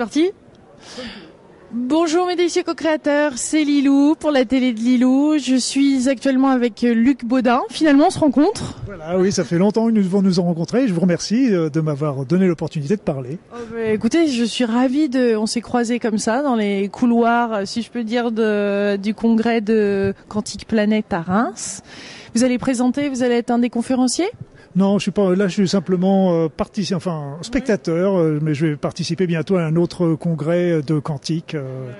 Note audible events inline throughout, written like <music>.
parti Bonjour mes délicieux co-créateurs, c'est Lilou pour la télé de Lilou. Je suis actuellement avec Luc Baudin. Finalement, on se rencontre. Voilà, oui, ça fait longtemps que nous devons nous rencontrer. Je vous remercie euh, de m'avoir donné l'opportunité de parler. Oh, bah, écoutez, je suis ravie de. On s'est croisés comme ça dans les couloirs, si je peux dire, de, du congrès de Quantique Planète à Reims. Vous allez présenter, vous allez être un des conférenciers? Non, je suis pas là. Je suis simplement euh, enfin spectateur, euh, mais je vais participer bientôt à un autre congrès de quantique euh,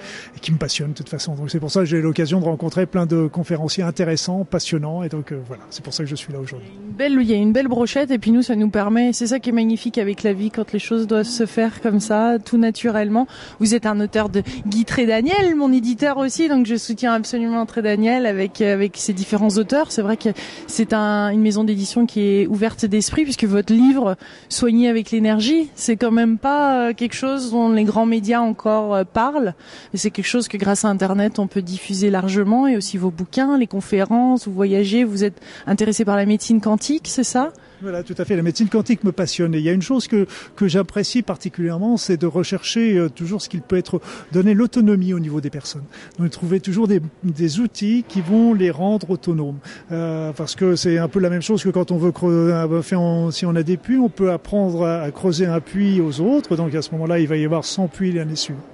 qui me passionne de toute façon. Donc c'est pour ça que j'ai l'occasion de rencontrer plein de conférenciers intéressants, passionnants, et donc euh, voilà, c'est pour ça que je suis là aujourd'hui. Belle, il y a une belle brochette, et puis nous, ça nous permet. C'est ça qui est magnifique avec la vie quand les choses doivent se faire comme ça, tout naturellement. Vous êtes un auteur de Guy Daniel, mon éditeur aussi, donc je soutiens absolument Très Daniel avec avec ses différents auteurs. C'est vrai que c'est un, une maison d'édition qui est ouverte ouverte d'esprit puisque votre livre Soigner avec l'énergie, c'est quand même pas euh, quelque chose dont les grands médias encore euh, parlent. C'est quelque chose que grâce à Internet on peut diffuser largement et aussi vos bouquins, les conférences, vous voyagez, vous êtes intéressé par la médecine quantique, c'est ça? Voilà, tout à fait. La médecine quantique me passionne. Et il y a une chose que, que j'apprécie particulièrement, c'est de rechercher euh, toujours ce qu'il peut être, donner l'autonomie au niveau des personnes. Donc, trouver toujours des, des outils qui vont les rendre autonomes. Euh, parce que c'est un peu la même chose que quand on veut creuser, euh, si on a des puits, on peut apprendre à, creuser un puits aux autres. Donc, à ce moment-là, il va y avoir 100 puits l'année suivante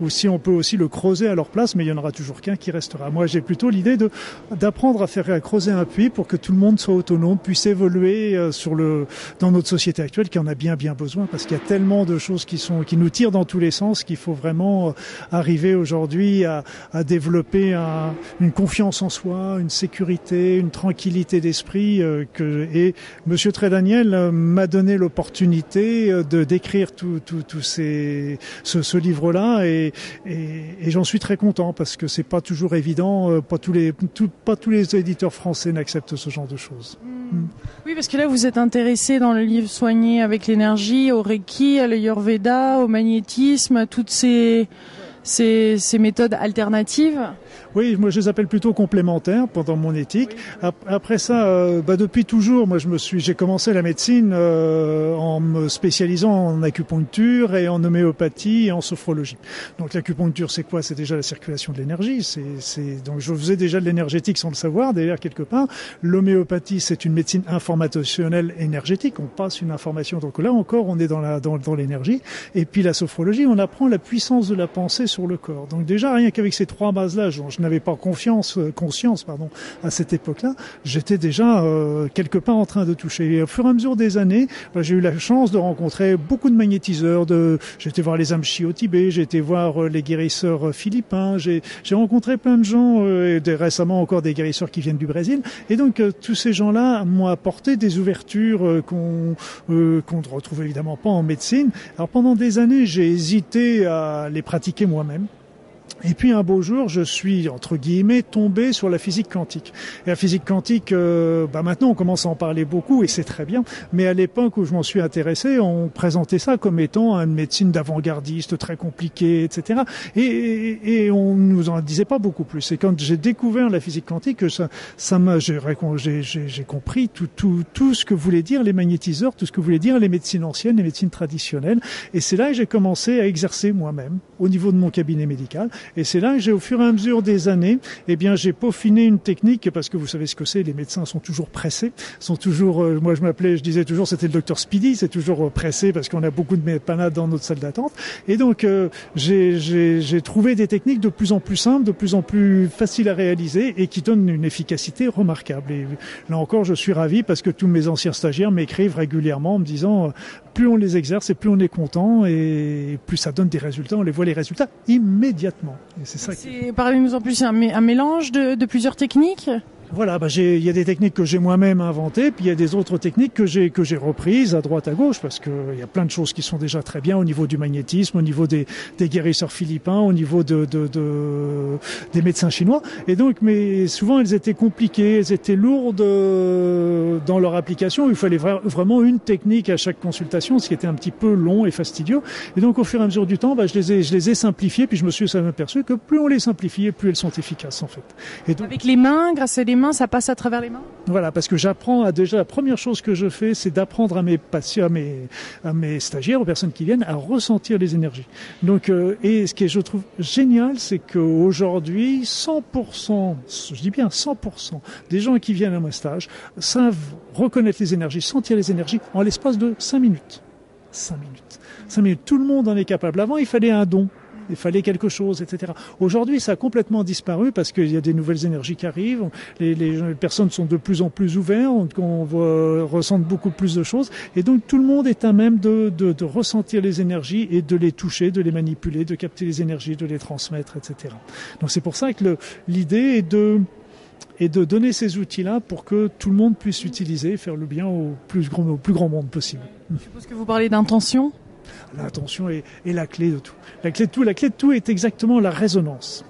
ou si on peut aussi le creuser à leur place, mais il y en aura toujours qu'un qui restera. Moi, j'ai plutôt l'idée de d'apprendre à faire à creuser un puits pour que tout le monde soit autonome, puisse évoluer euh, sur le dans notre société actuelle qui en a bien bien besoin parce qu'il y a tellement de choses qui sont qui nous tirent dans tous les sens qu'il faut vraiment euh, arriver aujourd'hui à, à développer un, une confiance en soi, une sécurité, une tranquillité d'esprit euh, et Monsieur Trédaniel m'a donné l'opportunité de d'écrire tout, tout, tout ces, ce, ce et, j'en suis très content parce que c'est pas toujours évident, euh, pas tous les pas tous les éditeurs français n'acceptent ce genre de choses. Hmm. Hmm. Oui, parce que là vous êtes intéressé dans le livre Soigner avec l'énergie, au Reiki, à l'Ayurveda, au magnétisme, toutes ces ces, ces méthodes alternatives. Oui, moi je les appelle plutôt complémentaires pendant mon éthique. Après ça, euh, bah, depuis toujours, moi je me suis, j'ai commencé la médecine euh, en me spécialisant en acupuncture et en homéopathie et en sophrologie. Donc l'acupuncture, c'est quoi? C'est déjà la circulation de l'énergie. C'est, donc je faisais déjà de l'énergétique sans le savoir, d'ailleurs quelque part. L'homéopathie, c'est une médecine informationnelle énergétique. On passe une information. Donc là encore, on est dans la dans, dans l'énergie. Et puis la sophrologie, on apprend la puissance de la pensée sur le corps. Donc déjà rien qu'avec ces trois bases-là, je n'avais pas confiance, euh, conscience pardon, à cette époque-là, j'étais déjà euh, quelque part en train de toucher. Et au fur et à mesure des années, bah, j'ai eu la chance de rencontrer beaucoup de magnétiseurs. De, été voir les Amchi au Tibet, j'ai été voir euh, les guérisseurs philippins, j'ai, rencontré plein de gens, et récemment encore des guérisseurs qui viennent du Brésil. Et donc tous ces gens-là m'ont apporté des ouvertures qu'on qu'on ne retrouve évidemment pas en médecine. Alors pendant des années, j'ai hésité à les pratiquer moi-même. Et puis un beau jour, je suis entre guillemets tombé sur la physique quantique. Et la physique quantique, euh, bah maintenant on commence à en parler beaucoup et c'est très bien. Mais à l'époque où je m'en suis intéressé, on présentait ça comme étant une médecine d'avant-gardiste très compliquée, etc. Et, et, et, on nous en disait pas beaucoup plus. Et quand j'ai découvert la physique quantique, ça, ça m'a, j'ai, j'ai, compris tout, tout, tout ce que voulaient dire les magnétiseurs, tout ce que voulaient dire les médecines anciennes, les médecines traditionnelles. Et c'est là que j'ai commencé à exercer moi-même au niveau de mon cabinet médical. Et c'est là que j'ai, au fur et à mesure des années, eh bien, j'ai peaufiné une technique parce que vous savez ce que c'est. Les médecins sont toujours pressés, sont toujours. Euh, moi, je m'appelais, je disais toujours, c'était le docteur Speedy. C'est toujours euh, pressé parce qu'on a beaucoup de panades dans notre salle d'attente. Et donc, euh, j'ai, j'ai, j'ai trouvé des techniques de plus en plus simples, de plus en plus faciles à réaliser et qui donnent une efficacité remarquable. Et là encore, je suis ravi parce que tous mes anciens stagiaires m'écrivent régulièrement en me disant plus on les exerce et plus on est content et plus ça donne des résultats. On les voit les résultats immédiatement. C'est ça. Parlez-nous en plus, c'est un mélange de plusieurs techniques? Voilà, bah il y a des techniques que j'ai moi-même inventées, puis il y a des autres techniques que j'ai que j'ai reprises à droite à gauche, parce que il y a plein de choses qui sont déjà très bien au niveau du magnétisme, au niveau des, des guérisseurs philippins, au niveau de, de, de, des médecins chinois. Et donc, mais souvent elles étaient compliquées, elles étaient lourdes euh, dans leur application. Il fallait vraiment une technique à chaque consultation, ce qui était un petit peu long et fastidieux. Et donc, au fur et à mesure du temps, bah, je les ai je les ai simplifiées, puis je me suis aperçu que plus on les simplifiait, plus elles sont efficaces en fait. Et donc, Avec les mains, grâce à des ça passe à travers les mains Voilà, parce que j'apprends à déjà la première chose que je fais, c'est d'apprendre à mes patients, à mes, à mes stagiaires, aux personnes qui viennent, à ressentir les énergies. Donc, euh, et ce que je trouve génial, c'est qu'aujourd'hui, 100%, je dis bien 100% des gens qui viennent à mon stage savent reconnaître les énergies, sentir les énergies en l'espace de 5 minutes. 5 minutes. 5 minutes. Tout le monde en est capable. Avant, il fallait un don il fallait quelque chose, etc. Aujourd'hui, ça a complètement disparu parce qu'il y a des nouvelles énergies qui arrivent. Les, personnes sont de plus en plus ouvertes, on voit, ressentent beaucoup plus de choses, et donc tout le monde est à même de, ressentir les énergies et de les toucher, de les manipuler, de capter les énergies, de les transmettre, etc. Donc c'est pour ça que l'idée est de et donner ces outils-là pour que tout le monde puisse utiliser, faire le bien au plus grand monde possible. Je suppose que vous parlez d'intention L'intention est, la clé de tout. La clé de tout, la clé de tout est exactement la résonance.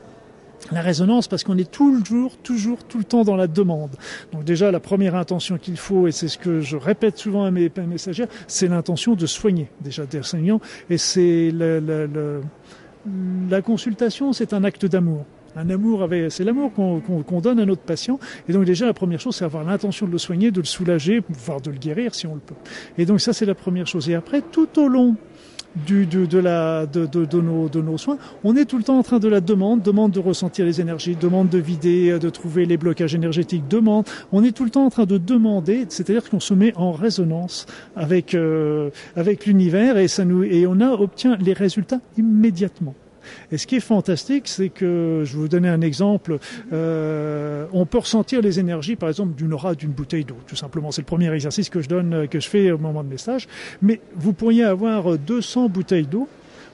La résonance parce qu'on est toujours, toujours, tout le temps dans la demande. Donc déjà, la première intention qu'il faut, et c'est ce que je répète souvent à mes messagères, c'est l'intention de soigner déjà des enseignants. Et c'est la, consultation, c'est un acte d'amour un amour c'est l'amour qu'on qu donne à notre patient. Et donc déjà, la première chose, c'est avoir l'intention de le soigner, de le soulager, voire de le guérir si on le peut. Et donc ça, c'est la première chose. Et après, tout au long du, de, de, la, de, de, de, nos, de nos soins, on est tout le temps en train de la demande, demande de ressentir les énergies, demande de vider, de trouver les blocages énergétiques, demande. On est tout le temps en train de demander, c'est-à-dire qu'on se met en résonance avec, euh, avec l'univers et, ça nous, et on a, obtient les résultats immédiatement. Et ce qui est fantastique, c'est que, je vais vous donner un exemple, euh, on peut ressentir les énergies, par exemple, d'une aura d'une bouteille d'eau, tout simplement. C'est le premier exercice que je donne, que je fais au moment de mes stages. Mais vous pourriez avoir 200 bouteilles d'eau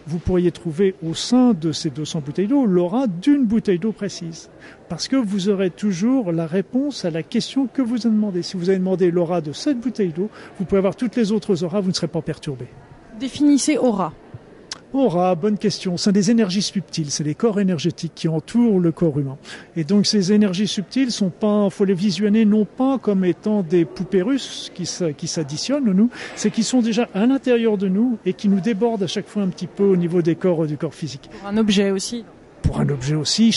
vous pourriez trouver au sein de ces 200 bouteilles d'eau l'aura d'une bouteille d'eau précise. Parce que vous aurez toujours la réponse à la question que vous avez demandé. Si vous avez demandé l'aura de cette bouteille d'eau, vous pouvez avoir toutes les autres auras, vous ne serez pas perturbé. Définissez aura. Aura, bonne question. C'est des énergies subtiles, c'est les corps énergétiques qui entourent le corps humain. Et donc ces énergies subtiles sont pas, faut les visionner non pas comme étant des poupées russes qui, s'additionnent nous, c'est qui sont déjà à l'intérieur de nous et qui nous débordent à chaque fois un petit peu au niveau des corps du corps physique. Un objet aussi pour un objet aussi.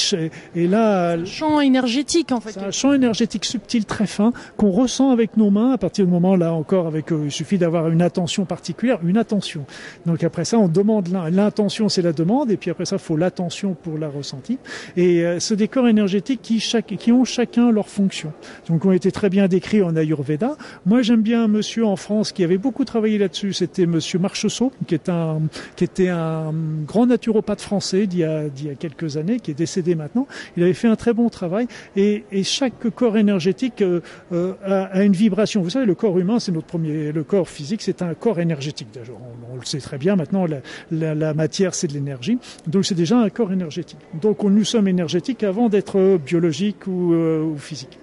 Et là, un champ énergétique en fait. Un champ énergétique subtil très fin qu'on ressent avec nos mains. À partir du moment là encore, avec euh, il suffit d'avoir une attention particulière, une attention. Donc après ça, on demande l'intention, c'est la demande, et puis après ça, faut l'attention pour la ressentie. Et euh, ce décor énergétique qui, chaque, qui ont chacun leur fonction. Donc ont été très bien décrits en Ayurveda. Moi, j'aime bien un monsieur en France qui avait beaucoup travaillé là-dessus. C'était Monsieur Marchessault, qui est un qui était un grand naturopathe français d'il y a, d'il y a quelques quelques années, qui est décédé maintenant. Il avait fait un très bon travail et, et chaque corps énergétique euh, euh, a, a, une vibration. Vous savez, le corps humain, c'est notre premier, le corps physique, c'est un corps énergétique. On, on, le sait très bien maintenant, la, la, la matière, c'est de l'énergie. Donc c'est déjà un corps énergétique. Donc on, nous sommes énergétiques avant d'être biologiques ou, euh, ou physiques.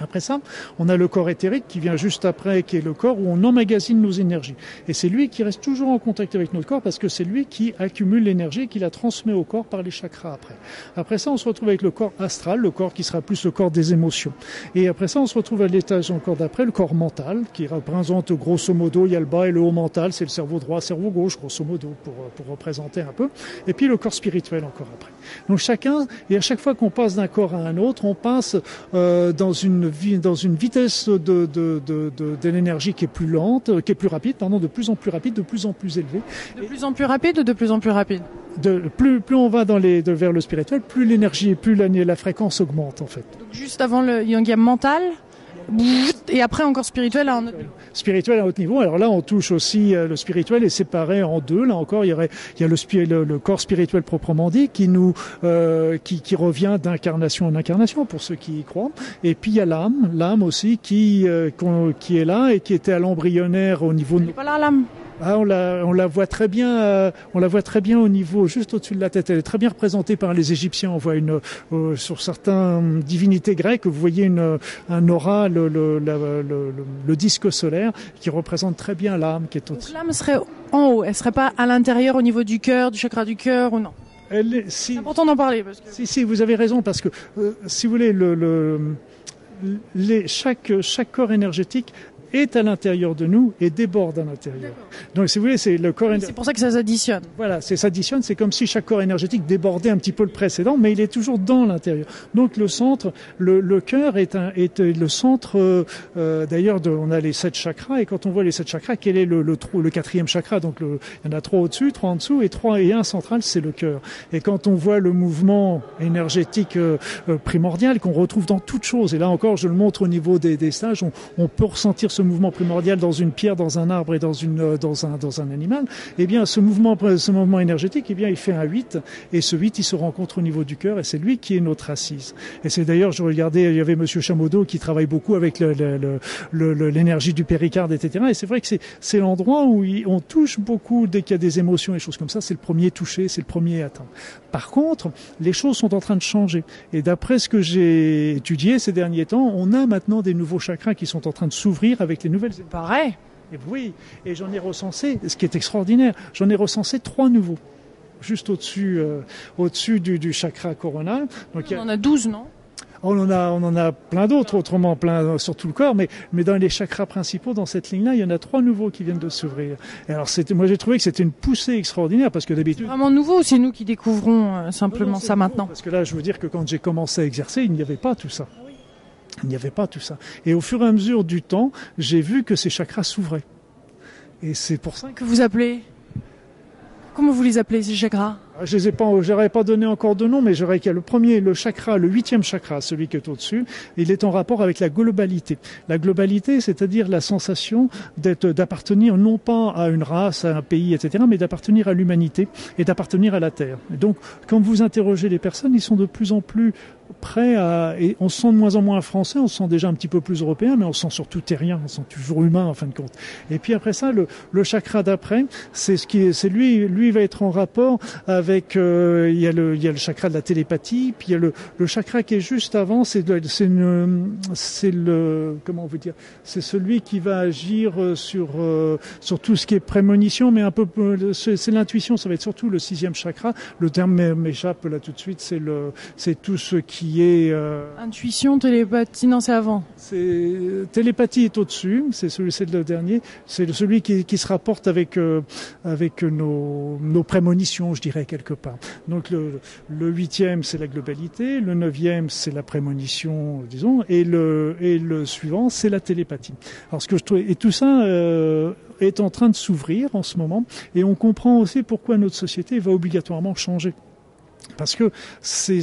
Après ça, on a le corps éthérique qui vient juste après, qui est le corps où on emmagasine nos énergies. Et c'est lui qui reste toujours en contact avec notre corps parce que c'est lui qui accumule l'énergie et qui la transmet au corps par les chakras après. Après ça, on se retrouve avec le corps astral, le corps qui sera plus le corps des émotions. Et après ça, on se retrouve à l'étage encore d'après, le corps mental, qui représente grosso modo, il y a le bas et le haut mental, c'est le cerveau droit, cerveau gauche, grosso modo, pour, pour représenter un peu. Et puis le corps spirituel encore après. Donc chacun, et à chaque fois qu'on passe d'un corps à un autre, on passe euh, dans une dans une vitesse de, de, de, de, de l'énergie qui est plus lente, qui est plus rapide, pardon, de plus en plus rapide, de plus en plus élevée. De plus en plus rapide ou de plus en plus rapide de, plus, plus on va dans les, de, vers le spirituel, plus l'énergie, plus la, la fréquence augmente en fait. Donc juste avant le yangam mental et après encore spirituel à un autre niveau. Spirituel à un autre niveau. Alors là, on touche aussi euh, le spirituel est séparé en deux. Là encore, il y aurait, il y a le, le, le corps spirituel proprement dit qui nous, euh, qui, qui revient d'incarnation en incarnation pour ceux qui y croient. Et puis il y a l'âme, l'âme aussi qui, euh, qui est là et qui était à l'embryonnaire au niveau. Elle de... pas là l'âme. Ah, on, la, on la voit très bien, euh, on la voit très bien au niveau juste au-dessus de la tête. Elle est très bien représentée par les Égyptiens. On voit une euh, sur certaines divinités grecques, vous voyez une, un aura, le, le, le, le, disque solaire qui représente très bien l'âme qui est au-dessus. L'âme serait en haut. Elle serait pas à l'intérieur au niveau du cœur, du chakra du cœur ou non? Elle, si, C'est important d'en parler. Parce que... Si, si, vous avez raison parce que euh, si vous voulez le, le les, chaque, chaque corps énergétique est à l'intérieur de nous et déborde à l'intérieur. Donc, si vous voulez, c'est le corps. C'est pour ça que ça s'additionne. Voilà, c'est s'additionne. C'est comme si chaque corps énergétique débordait un petit peu le précédent, mais il est toujours dans l'intérieur. Donc, le centre, le, le cœur est, un, est le centre. Euh, euh D'ailleurs, on a les sept chakras, et quand on voit les sept chakras, quel est le, le, le quatrième chakra? Donc, le, il y en a trois au-dessus, trois en dessous, et trois et un central, c'est le cœur. Et quand on voit le mouvement énergétique euh, euh primordial qu'on retrouve dans toute chose, et là encore, je le montre au niveau des, des stages, on, on peut ressentir ce mouvement primordial dans une pierre, dans un arbre et dans, une, euh, dans, un, dans un animal, eh bien ce mouvement, ce mouvement énergétique, eh bien il fait un 8 et ce 8 il se rencontre au niveau du cœur et c'est lui qui est notre assise. Et c'est d'ailleurs, je regardais, il y avait Monsieur Chamodo qui travaille beaucoup avec l'énergie du péricarde, etc. Et c'est vrai que c'est l'endroit où on touche beaucoup dès qu'il y a des émotions et choses comme ça. C'est le premier touché, c'est le premier atteint. Par contre, les choses sont en train de changer. Et d'après ce que j'ai étudié ces derniers temps, on a maintenant des nouveaux chakras qui sont en train de s'ouvrir avec les nouvelles. Pareil. Et oui, et j'en ai recensé, ce qui est extraordinaire, j'en ai recensé trois nouveaux, juste au-dessus, euh, au-dessus du, du, chakra coronal. Donc, on en a 12, non? On en a, on en a plein d'autres, autrement plein sur tout le corps, mais, mais dans les chakras principaux, dans cette ligne-là, il y en a trois nouveaux qui viennent de s'ouvrir. Et alors, c'était, moi, j'ai trouvé que c'était une poussée extraordinaire parce que d'habitude. Vraiment nouveau, c'est nous qui découvrons euh, simplement non, non, ça maintenant. Parce que là, je veux dire que quand j'ai commencé à exercer, il n'y avait pas tout ça. Il n'y avait pas tout ça. Et au fur et à mesure du temps, j'ai vu que ces chakras s'ouvraient. Et c'est pour ça que vous appelez. Comment vous les appelez ces chakras? Je les ai pas, pas donné encore de nom, mais j'aurais qu'il y a le premier, le chakra, le huitième chakra, celui qui est au-dessus. Il est en rapport avec la globalité. La globalité, c'est-à-dire la sensation d'être, d'appartenir non pas à une race, à un pays, etc., mais d'appartenir à l'humanité et d'appartenir à la Terre. Et donc, quand vous interrogez les personnes, ils sont de plus en plus prêts à, et on se sent de moins en moins français, on se sent déjà un petit peu plus européen, mais on se sent surtout terrien, on se sent toujours humain en fin de compte. Et puis après ça, le, le chakra d'après, c'est ce qui est, c'est lui, lui va être en rapport avec euh, il y a le il y a le chakra de la télépathie, puis il y a le, le chakra qui est juste avant, c'est c'est c'est le comment on veut dire, c'est celui qui va agir euh, sur euh, sur tout ce qui est prémonition, mais un peu c'est l'intuition, ça va être surtout le sixième chakra. Le terme m'échappe là tout de suite, c'est le c'est tout ce qui est euh... intuition, télépathie, non c'est avant. C'est télépathie est au-dessus, c'est celui c'est le dernier, c'est celui qui, qui se rapporte avec avec nos nos prémonitions, je dirais Donc le, huitième, c'est la globalité, le neuvième, c'est la prémonition, disons, et le, et le suivant, c'est la télépathie. Alors ce que je trouve, et tout ça euh, est en train de s'ouvrir en ce moment, et on comprend aussi pourquoi notre société va obligatoirement changer. Parce que ces,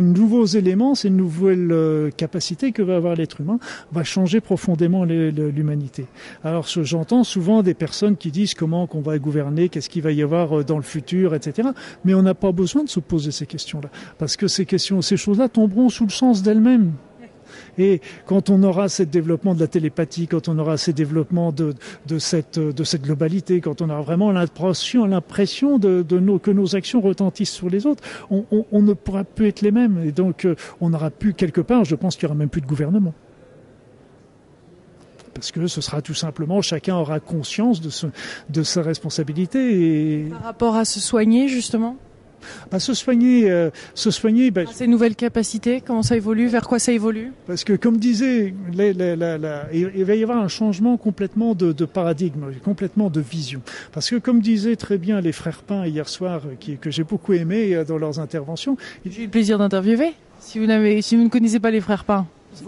nouveaux éléments, ces nouvelles euh, capacités que va avoir l'être humain, va changer profondément l'humanité. Alors j'entends souvent des personnes qui disent comment qu'on va gouverner, qu'est-ce qu'il va y avoir euh, dans le futur, etc. Mais on n'a pas besoin de se poser ces questions-là, parce que ces questions, ces choses-là tomberont sous le sens d'elles-mêmes. Et quand on aura ce développement de la télépathie, quand on aura ces développements de, cette, de cette globalité, quand on aura vraiment l'impression, de, que nos actions retentissent sur les autres, on, ne pourra plus être les mêmes. Et donc, euh, on n'aura plus quelque part, je pense qu'il n'y aura même plus de gouvernement parce que ce sera tout simplement chacun aura conscience de, sa responsabilité. Par rapport à se soigner justement? Bah, se soigner, euh, se soigner. Bah, ces nouvelles capacités, comment ça évolue, vers quoi ça évolue Parce que, comme disait, la, la, la, la, il va y avoir un changement complètement de, de, paradigme, complètement de vision. Parce que, comme disaient très bien les frères Pain hier soir, qui, que j'ai beaucoup aimé euh, dans leurs interventions, j'ai eu le plaisir d'interviewer. Si vous si vous ne connaissez pas les frères Pain.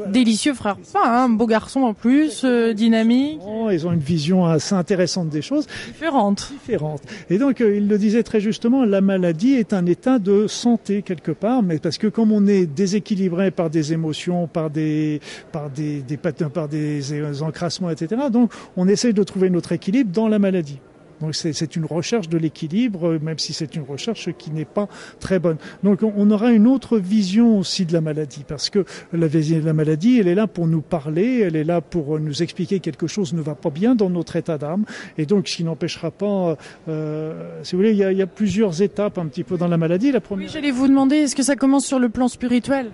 Délicieux frère pas, hein, beau garçon en plus, euh, dynamique. Ils ont une vision assez intéressante des choses. Différente. Différente. Et donc, euh, il le disait très justement, la maladie est un état de santé quelque part, mais parce que comme on est déséquilibré par des émotions, par des, par des, des, par des encrassements, etc., donc on essaye de trouver notre équilibre dans la maladie. Donc c'est une recherche de l'équilibre, même si c'est une recherche qui n'est pas très bonne. Donc on aura une autre vision aussi de la maladie, parce que la, la maladie, elle est là pour nous parler, elle est là pour nous expliquer quelque chose ne va pas bien dans notre état d'âme, et donc ce qui n'empêchera pas, euh, si vous voulez, il y, a, plusieurs étapes un petit peu dans la maladie. La première... J'allais vous demander, est-ce que ça commence sur le plan spirituel?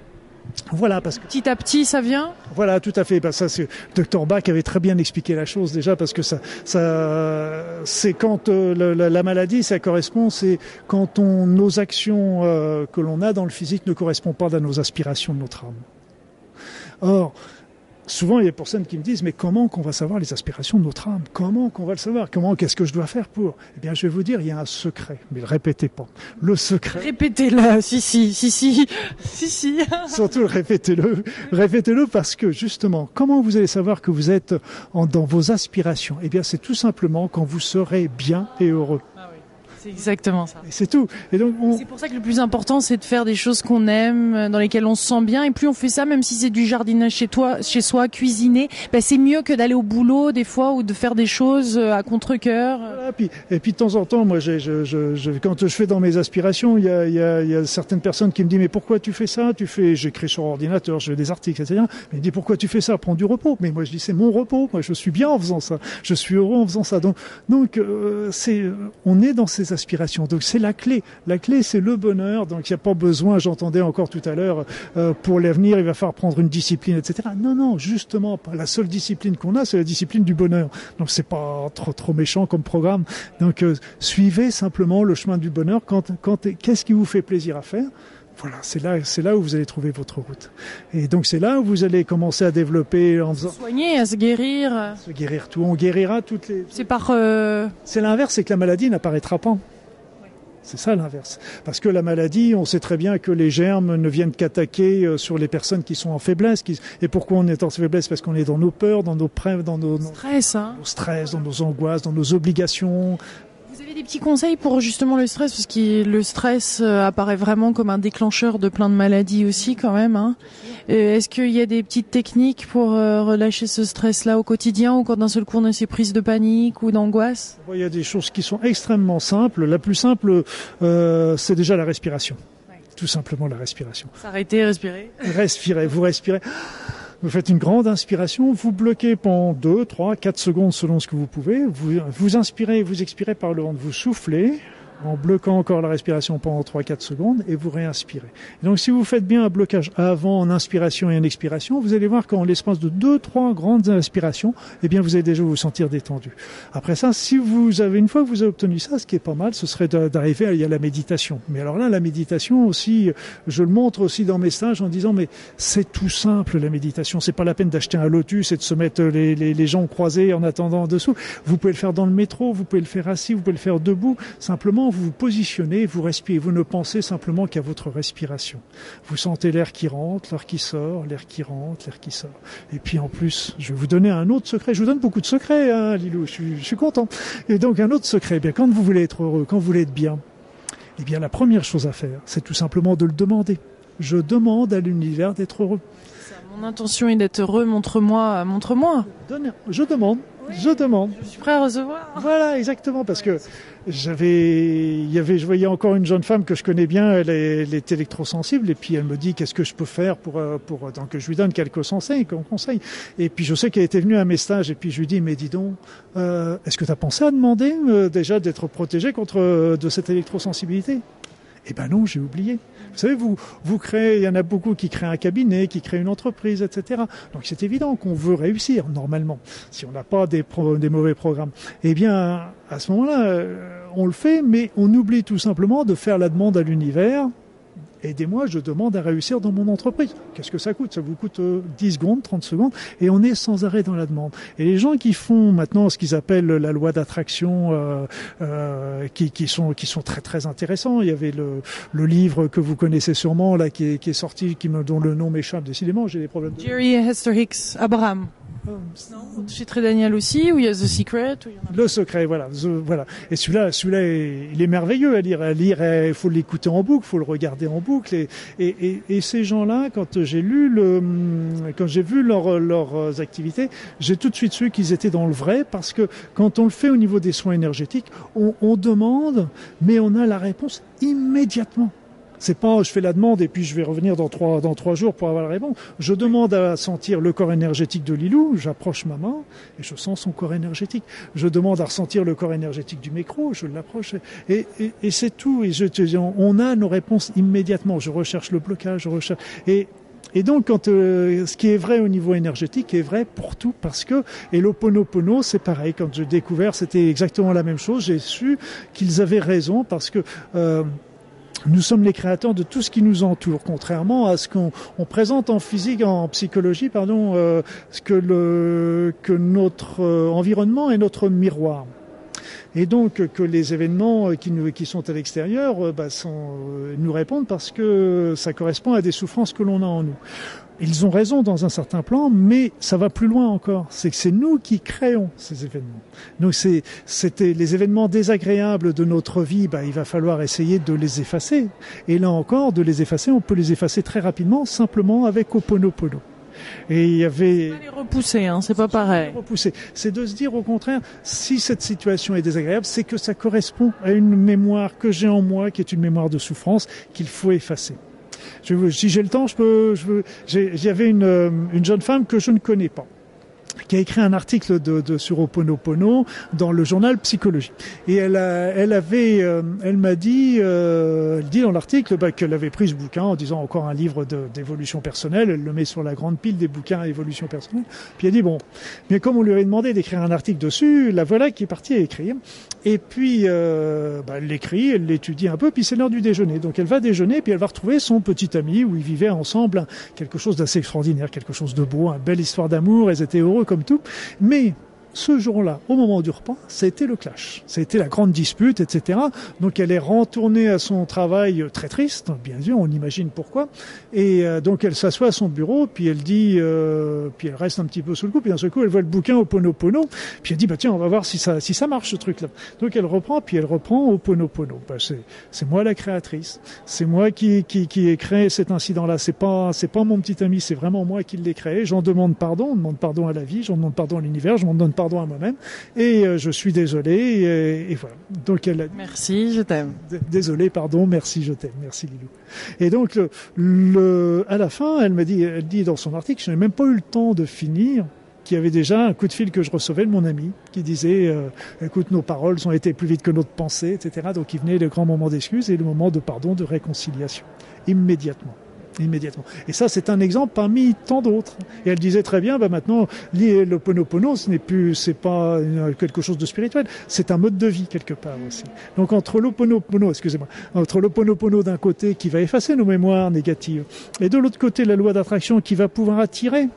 Voilà, parce que petit à petit, ça vient. Voilà, tout à fait. Ben, ça, c'est Dr Bach avait très bien expliqué la chose déjà, parce que ça, ça, c'est quand euh, la, la, maladie, ça correspond, c'est quand on, nos actions euh, que l'on a dans le physique ne correspondent pas à nos aspirations de notre âme. Or, souvent, il y a des personnes qui me disent, mais comment qu'on va savoir les aspirations de notre âme? Comment qu'on va le savoir? Comment Qu'est-ce que je dois faire pour? Eh bien, je vais vous dire, il y a un secret, mais le répétez pas. Le secret. Répétez-le, si, si, si, si, <laughs> si, si. <laughs> Surtout, répétez-le. Répétez-le parce que, justement, comment vous allez savoir que vous êtes en, dans vos aspirations? Eh bien, c'est tout simplement quand vous serez bien et heureux. C'est exactement ça. Et c'est tout. Et donc, on... C'est pour ça que le plus important, c'est de faire des choses qu'on aime, dans lesquelles on se sent bien. Et plus on fait ça, même si c'est du jardinage chez toi, chez soi, cuisiner, ben c'est mieux que d'aller au boulot des fois ou de faire des choses euh, à contre-cœur. Voilà, puis, et puis de temps en temps, moi, je, je, je, quand je fais dans mes aspirations, il y a, y, a, y a certaines personnes qui me disent mais pourquoi tu fais ça? Tu fais, j'écris sur ordinateur, je fais des articles, etc. Mais ils disent pourquoi tu fais ça? Prends du repos. Mais moi, je dis c'est mon repos. Moi, je suis bien en faisant ça. Je suis heureux en faisant ça. Donc, donc, euh, c'est, on est dans ces Donc c'est la clé. La clé, c'est le bonheur. Donc il n'y a pas besoin, j'entendais encore tout à l'heure, euh, pour l'avenir, il va falloir prendre une discipline, etc. Non, non, justement, pas. La seule discipline qu'on a, c'est la discipline du bonheur. Donc c'est pas trop trop méchant comme programme. Donc euh, suivez simplement le chemin du bonheur. Quand, qu'est-ce qui vous fait plaisir à faire? Voilà, c'est là, c'est là où vous allez trouver votre route. Et donc c'est là où vous allez commencer à développer en faisant. Soigner, à se guérir. Se guérir tout. On guérira toutes les. C'est par. Euh... C'est l'inverse, c'est que la maladie n'apparaîtra pas. C'est ça l'inverse. Parce que la maladie, on sait très bien que les germes ne viennent qu'attaquer sur les personnes qui sont en faiblesse. Qui... Et pourquoi on est en faiblesse? Parce qu'on est dans nos peurs, dans nos prêves, dans nos, stress, hein. nos stress, dans nos angoisses, dans nos obligations. Avez des petits conseils pour justement le stress? Parce que le stress apparaît vraiment comme un déclencheur de plein de maladies aussi quand même. Hein. Est-ce qu'il y a des petites techniques pour relâcher ce stress-là au quotidien ou quand d'un seul coup on a ces prises de panique ou d'angoisse? Il y a des choses qui sont extrêmement simples. La plus simple, euh, c'est déjà la respiration. Ouais. Tout simplement la respiration. S'arrêter, respirer. Respirez, vous respirez. Vous faites une grande inspiration, vous bloquez pendant 2, 3, 4 secondes selon ce que vous pouvez. Vous, vous inspirez vous expirez par le ventre. Vous soufflez en bloquant encore la respiration pendant 3-4 secondes et vous réinspirez. Et donc si vous faites bien un blocage avant en inspiration et en expiration, vous allez voir qu'en l'espace de 2-3 grandes inspirations, eh bien vous allez déjà vous sentir détendu. Après ça, si vous avez une fois que vous avez obtenu ça, ce qui est pas mal, ce serait d'arriver à, à la méditation. Mais alors là, la méditation aussi, je le montre aussi dans mes stages en disant mais c'est tout simple la méditation. C'est pas la peine d'acheter un lotus et de se mettre les, les, les jambes croisées en attendant en dessous. Vous pouvez le faire dans le métro, vous pouvez le faire assis, vous pouvez le faire debout. Simplement vous vous positionnez, vous respirez, vous ne pensez simplement qu'à votre respiration. Vous sentez l'air qui rentre, l'air qui sort, l'air qui rentre, l'air qui sort. Et puis en plus, je vais vous donner un autre secret. Je vous donne beaucoup de secrets, hein, Lilou. Je suis, je suis content. Et donc un autre secret. Eh bien, quand vous voulez être heureux, quand vous voulez être bien, eh bien la première chose à faire, c'est tout simplement de le demander. Je demande à l'univers d'être heureux. Mon intention est d'être heureux. Montre-moi, montre-moi. Je demande. Je demande. Je suis prêt à recevoir. Voilà, exactement, parce que j'avais, il y avait, je voyais encore une jeune femme que je connais bien, elle est, elle est électrosensible, et puis elle me dit qu'est-ce que je peux faire pour, pour, donc je lui donne quelques conseils, conseils. Et puis je sais qu'elle était venue à mes stages, et puis je lui dis, mais dis donc, euh, est-ce que tu as pensé à demander euh, déjà d'être protégé contre euh, de cette électrosensibilité? Eh ben non, j'ai oublié. Vous savez, vous, vous créez, il y en a beaucoup qui créent un cabinet, qui créent une entreprise, etc. Donc c'est évident qu'on veut réussir normalement, si on n'a pas des, des mauvais programmes. Eh bien, à ce moment-là, on le fait, mais on oublie tout simplement de faire la demande à l'univers. Aidez-moi, je demande à réussir dans mon entreprise. Qu'est-ce que ça coûte? Ça vous coûte 10 secondes, 30 secondes, et on est sans arrêt dans la demande. Et les gens qui font maintenant ce qu'ils appellent la loi d'attraction, euh, euh, qui, qui, sont, qui sont très très intéressants. Il y avait le, le livre que vous connaissez sûrement, là, qui est, qui est sorti, qui me, dont le nom m'échappe. Décidément, j'ai des problèmes. Jerry Hester Hicks, Abraham. Non, chez Très Daniel aussi, où il y a The Secret. Le secret, voilà, voilà. Et celui-là, celui-là, il est merveilleux à lire. À lire, il faut l'écouter en boucle, il faut le regarder en boucle. Et, et, et, ces gens-là, quand j'ai lu le, quand j'ai vu leur, leurs activités, j'ai tout de suite su qu'ils étaient dans le vrai, parce que quand on le fait au niveau des soins énergétiques, on demande, mais on a la réponse immédiatement. C'est pas je fais la demande et puis je vais revenir dans trois, dans trois jours pour avoir la réponse. Je demande à sentir le corps énergétique de Lilou, j'approche ma main et je sens son corps énergétique. Je demande à ressentir le corps énergétique du micro, je l'approche et, et, et c'est tout. Et je, on a nos réponses immédiatement. Je recherche le blocage, je recherche. Et et donc, quand euh, ce qui est vrai au niveau énergétique est vrai pour tout, parce que et l'oponopono, c'est pareil. Quand j'ai découvert, c'était exactement la même chose. J'ai su qu'ils avaient raison parce que euh, nous sommes les créateurs de tout ce qui nous entoure, contrairement à ce qu'on présente en physique, en psychologie, pardon, euh, que, notre euh, environnement est notre miroir. Et donc que les événements qui, nous, qui sont à l'extérieur bah, nous répondent parce que ça correspond à des souffrances que l'on a en nous. Ils ont raison dans un certain plan, mais ça va plus loin encore. C'est que c'est nous qui créons ces événements. Donc c'est, c'était les événements désagréables de notre vie. Bah, il va falloir essayer de les effacer. Et là encore, de les effacer, on peut les effacer très rapidement, simplement avec Oponopono. Et il y avait. les repousser, hein, c'est pas pareil. Repousser, c'est de se dire au contraire, si cette situation est désagréable, c'est que ça correspond à une mémoire que j'ai en moi, qui est une mémoire de souffrance qu'il faut effacer. Si j'ai le temps, je peux. J'avais une, euh, une jeune femme que je ne connais pas qui a écrit un article de, de, sur Oponopono dans le journal Psychologie. Et elle, a, elle avait, euh, elle m'a dit, euh, elle dit dans l'article bah, qu'elle avait pris ce bouquin en disant encore un livre d'évolution personnelle. Elle le met sur la grande pile des bouquins évolution personnelle. Puis elle dit bon, mais comme on lui avait demandé d'écrire un article dessus, la voilà qui est partie à écrire. Et puis euh, bah, elle l'écrit, elle l'étudie un peu, puis c'est l'heure du déjeuner. Donc elle va déjeuner, puis elle va retrouver son petit ami où ils vivaient ensemble quelque chose d'assez extraordinaire, quelque chose de beau, une belle histoire d'amour. Elles étaient heureux comme tout. Mais ce jour-là, au moment du repas, été le clash. Été la grande dispute, etc. Donc elle est retournée à son travail très triste, bien sûr, on imagine pourquoi. Et euh, donc elle s'assoit à son bureau, puis elle dit, euh, puis elle reste un petit peu sous le coup, puis d'un seul coup elle voit le bouquin au Ponopono, puis elle dit bah tiens on va voir si ça si ça marche ce truc-là. Donc elle reprend, puis elle reprend au Ponopono. Bah, c'est moi la créatrice, c'est moi qui qui qui ai créé cet incident-là. C'est pas c'est pas mon petit ami, c'est vraiment moi qui l'ai créé. J'en demande pardon, on demande pardon à la vie, j'en demande pardon à l'univers, j'en demande pardon à moi-même. Et euh, je suis désolé. Et, voilà. Donc elle. Merci, je t'aime. Désolé, pardon, merci, je t'aime, merci Lilou. Et donc le, à la fin, elle me dit, elle dit dans son article, je n'ai même pas eu le temps de finir qu'il y avait déjà un coup de fil que je recevais de mon ami qui disait euh, écoute nos paroles ont été plus vite que notre pensée etc donc il venait le grand moment d'excuse et le moment de pardon de réconciliation immédiatement immédiatement. Et ça, c'est un exemple parmi tant d'autres. Et elle disait très bien, bah maintenant, le ponopono, ce n'est plus, c'est pas quelque chose de spirituel, c'est un mode de vie quelque part aussi. Donc entre l'oponopono, excusez-moi, entre l'oponopono d'un côté qui va effacer nos mémoires négatives, et de l'autre côté la loi d'attraction qui va pouvoir attirer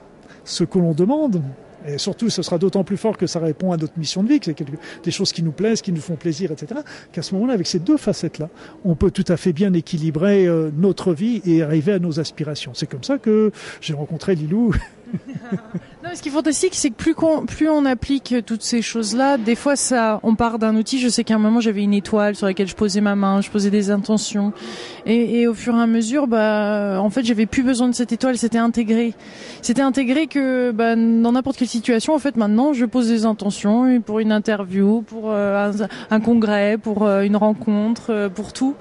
ce que l'on demande, et surtout, ce sera d'autant plus fort que ça répond à notre mission de vie, que c'est des choses qui nous plaisent, qui nous font plaisir, etc. Qu'à ce moment-là, avec ces deux facettes-là, on peut tout à fait bien équilibrer euh, notre vie et arriver à nos aspirations. C'est comme ça que j'ai rencontré Lilou. <laughs> non, ce qui est fantastique, c'est que plus, on, plus on applique toutes ces choses-là, des fois, ça, on part d'un outil. Je sais qu'à un moment, j'avais une étoile sur laquelle je posais ma main, je posais des intentions, et, et au fur et à mesure, bah, en fait, j'avais plus besoin de cette étoile. C'était intégré. C'était intégré que, bah, dans n'importe quelle situation, en fait, maintenant, je pose des intentions pour une interview, pour euh, un, congrès, pour euh, une rencontre, euh, pour tout.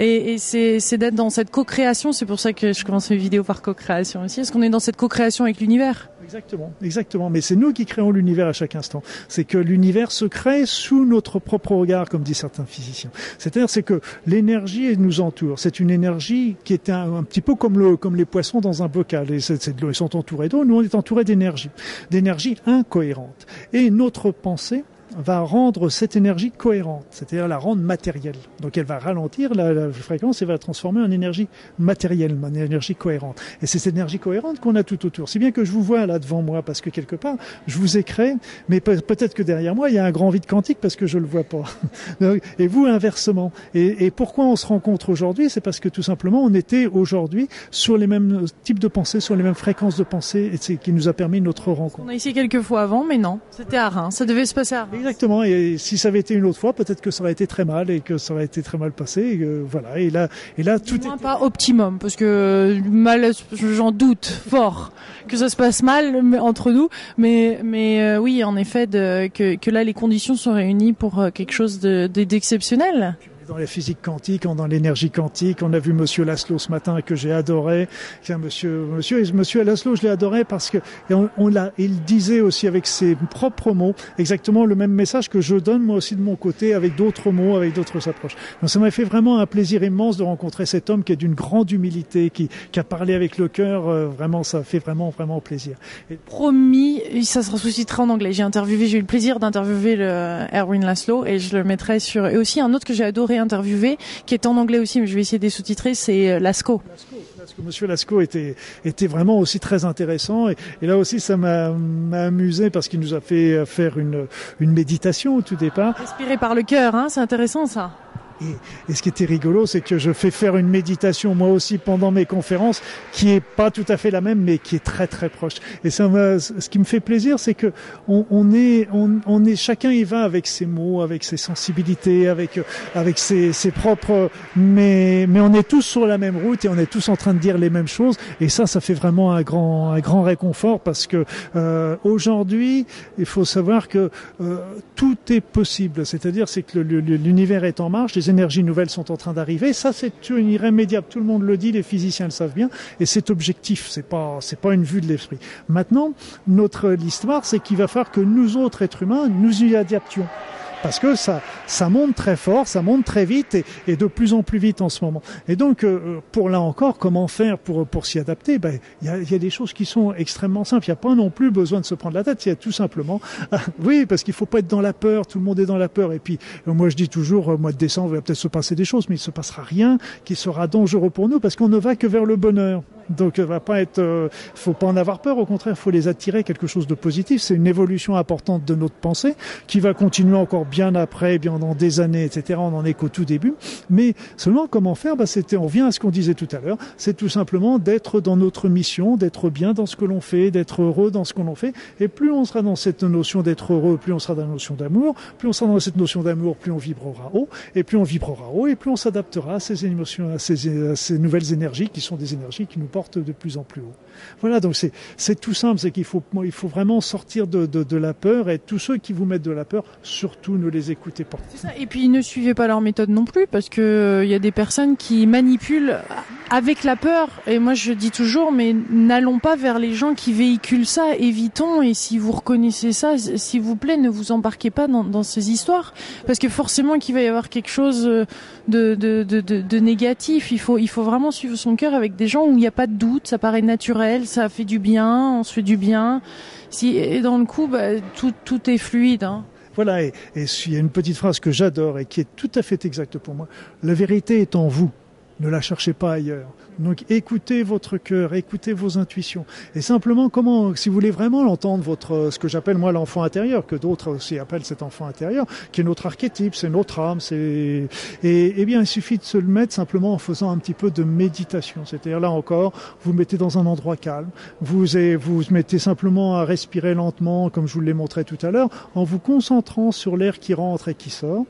Et, et c'est d'être dans cette co-création. C'est pour ça que je commence mes vidéos par co-création aussi. Est-ce qu'on est dans cette co-création avec l'univers Exactement, exactement. Mais c'est nous qui créons l'univers à chaque instant. C'est que l'univers se crée sous notre propre regard, comme disent certains physiciens. C'est-à-dire, c'est que l'énergie nous entoure. C'est une énergie qui est un, petit peu comme le, comme les poissons dans un bocal. Et l'eau, ils sont entourés d'eau. Nous, on est entourés d'énergie, d'énergie incohérente. Et notre pensée va rendre cette énergie cohérente, c'est-à-dire la rendre matérielle. Donc elle va ralentir la, fréquence et va la transformer en énergie matérielle, en énergie cohérente. Et c'est cette énergie cohérente qu'on a tout autour. Si bien que je vous vois là devant moi, parce que quelque part, je vous ai créé, mais peut-être que derrière moi, il y a un grand vide quantique parce que je le vois pas. <laughs> et vous, inversement. Et, pourquoi on se rencontre aujourd'hui C'est parce que tout simplement, on était aujourd'hui sur les mêmes types de pensées, sur les mêmes fréquences de pensée, et c'est qui nous a permis notre rencontre. On a essayé quelques fois avant, mais non, c'était à Reims. Ça devait se passer à Reims. Exactement. Et si ça avait été une autre fois, peut-être que ça aurait été très mal et que ça aurait été très mal passé. Et voilà. Et là, et là, tout est pas optimum parce que mal, j'en doute fort que ça se passe mal entre nous. Mais, mais euh, oui, en effet, de, que, que là, les conditions sont réunies pour euh, quelque chose d'exceptionnel dans la physique quantique, dans l'énergie quantique. On a vu Monsieur Laszlo ce matin que j'ai adoré. Monsieur, Monsieur, Monsieur Laszlo, je l'ai adoré parce que on, l'a, il disait aussi avec ses propres mots exactement le même message que je donne moi aussi de mon côté avec d'autres mots, avec d'autres approches. Donc ça m'a fait vraiment un plaisir immense de rencontrer cet homme qui est d'une grande humilité, qui, qui a parlé avec le cœur. Euh, vraiment, ça fait vraiment vraiment plaisir. Promis, ça se ressuscitera en anglais. J'ai interviewé, j'ai eu le plaisir d'interviewer Erwin Laszlo et je le mettrai sur. Et aussi un autre que j'ai adoré adoré interviewer, qui est en anglais aussi, mais je vais essayer de sous-titrer, c'est Lasco. Lasco. Monsieur Lasco était, était vraiment aussi très intéressant. Et, et là aussi, ça m'a amusé parce qu'il nous a fait faire une, une méditation au tout départ. Inspiré par le cœur, hein, c'est intéressant ça. Et, et, ce qui était rigolo, c'est que je fais faire une méditation moi aussi pendant mes conférences, qui est pas tout à fait la même, mais qui est très très proche. Et ça, ce qui me fait plaisir, c'est que on, on est, on, on, est, chacun y va avec ses mots, avec ses sensibilités, avec avec ses, ses, propres, mais mais on est tous sur la même route et on est tous en train de dire les mêmes choses. Et ça, ça fait vraiment un grand un grand réconfort parce que euh, aujourd'hui, il faut savoir que euh, tout est possible. C'est-à-dire, c'est que l'univers est en marche énergies nouvelles sont en train d'arriver. Ça, c'est irrémédiable. Tout le monde le dit, les physiciens le savent bien, et c'est objectif. C'est pas, c'est pas une vue de l'esprit. Maintenant, notre l'histoire, c'est qu'il va falloir que nous autres êtres humains, nous y adaptions parce que ça, ça monte très fort, ça monte très vite et, de plus en plus vite en ce moment. Et donc, euh, pour là encore, comment faire pour, s'y adapter? Ben, il y a, y a, des choses qui sont extrêmement simples. Il n'y a pas non plus besoin de se prendre la tête. Il y a tout simplement, <laughs> oui, parce qu'il faut pas être dans la peur. Tout le monde est dans la peur. Et puis, euh, moi, je dis toujours, au mois de décembre, il va peut-être se passer des choses, mais il se passera rien qui sera dangereux pour nous parce qu'on ne va que vers le bonheur. Donc, va pas être, euh, faut pas en avoir peur. Au contraire, faut les attirer quelque chose de positif. C'est une évolution importante de notre pensée qui va continuer encore bien après, bien dans des années, etc. On en est qu'au tout début. Mais seulement, comment faire bah, C'était, on revient à ce qu'on disait tout à l'heure. C'est tout simplement d'être dans notre mission, d'être bien dans ce que l'on fait, d'être heureux dans ce que l'on fait. Et plus on sera dans cette notion d'être heureux, plus on sera dans la notion d'amour. Plus on sera dans cette notion d'amour, plus on vibrera haut. Et plus on vibrera haut, et plus on s'adaptera à ces émotions, à ces, à ces nouvelles énergies qui sont des énergies qui nous portent de plus en plus haut. Voilà, donc c'est, c'est tout simple, c'est qu'il faut, il faut vraiment sortir de, de, de la peur et tous ceux qui vous mettent de la peur, surtout ne les écoutez pas. Et puis ne suivez pas leur méthode non plus parce que il euh, y a des personnes qui manipulent avec la peur. Et moi je dis toujours, mais n'allons pas vers les gens qui véhiculent ça, évitons. Et si vous reconnaissez ça, s'il vous plaît, ne vous embarquez pas dans, ces histoires parce que forcément qu'il va y avoir quelque chose de, de négatif. Il faut, il faut vraiment suivre son cœur avec des gens où il n'y a pas de doute, ça paraît naturel, ça fait du bien, on se fait du bien. Si, et dans le coup, bah, tout, tout est fluide. Hein. Voilà, et, il y a une petite phrase que j'adore et qui est tout à fait exacte pour moi. La vérité est en vous. Ne la cherchez pas ailleurs. Donc écoutez votre cœur, écoutez vos intuitions. Et simplement, comment, si vous voulez vraiment l'entendre, votre, ce que j'appelle moi l'enfant intérieur, que d'autres aussi appellent cet enfant intérieur, qui est notre archétype, c'est notre âme, c'est, et, eh bien, il suffit de se le mettre simplement en faisant un petit peu de méditation. C'est-à-dire là encore, vous mettez dans un endroit calme, vous, vous mettez simplement à respirer lentement, comme je vous l'ai montré tout à l'heure, en vous concentrant sur l'air qui rentre et qui sort,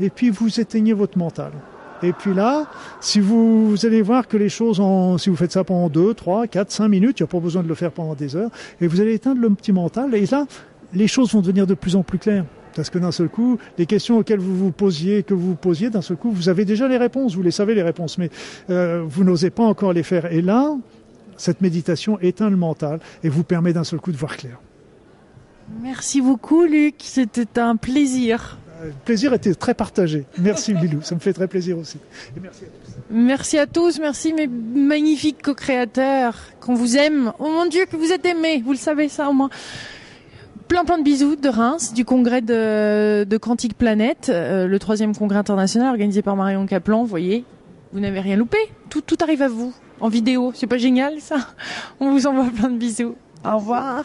et puis vous éteignez votre mental. Et puis là, si vous, allez voir que les choses, si vous faites ça pendant 2, 3, 4, 5 minutes, il n'y a pas besoin de le faire pendant des heures, et vous allez éteindre le petit mental, et là, les choses vont devenir de plus en plus claires. Parce que d'un seul coup, les questions auxquelles vous vous posiez, que vous vous posiez, d'un seul coup, vous avez déjà les réponses, vous les savez les réponses, mais euh, vous n'osez pas encore les faire. Et là, cette méditation éteint le mental et vous permet d'un seul coup de voir clair. Merci beaucoup, Luc. C'était un plaisir. Le plaisir était très partagé. Merci Lilou, ça me fait très plaisir aussi. Merci à tous. Merci à tous, merci mes magnifiques co-créateurs, qu'on vous aime. Oh mon Dieu, que vous êtes aimés, vous le savez ça au moins. Plein plein de bisous de Reims, du congrès de, de Quantique Planète, euh, le troisième congrès international organisé par Marion Caplan. Vous voyez, vous n'avez rien loupé. Tout, tout arrive à vous en vidéo. C'est pas génial ça? On vous envoie plein de bisous. Au revoir.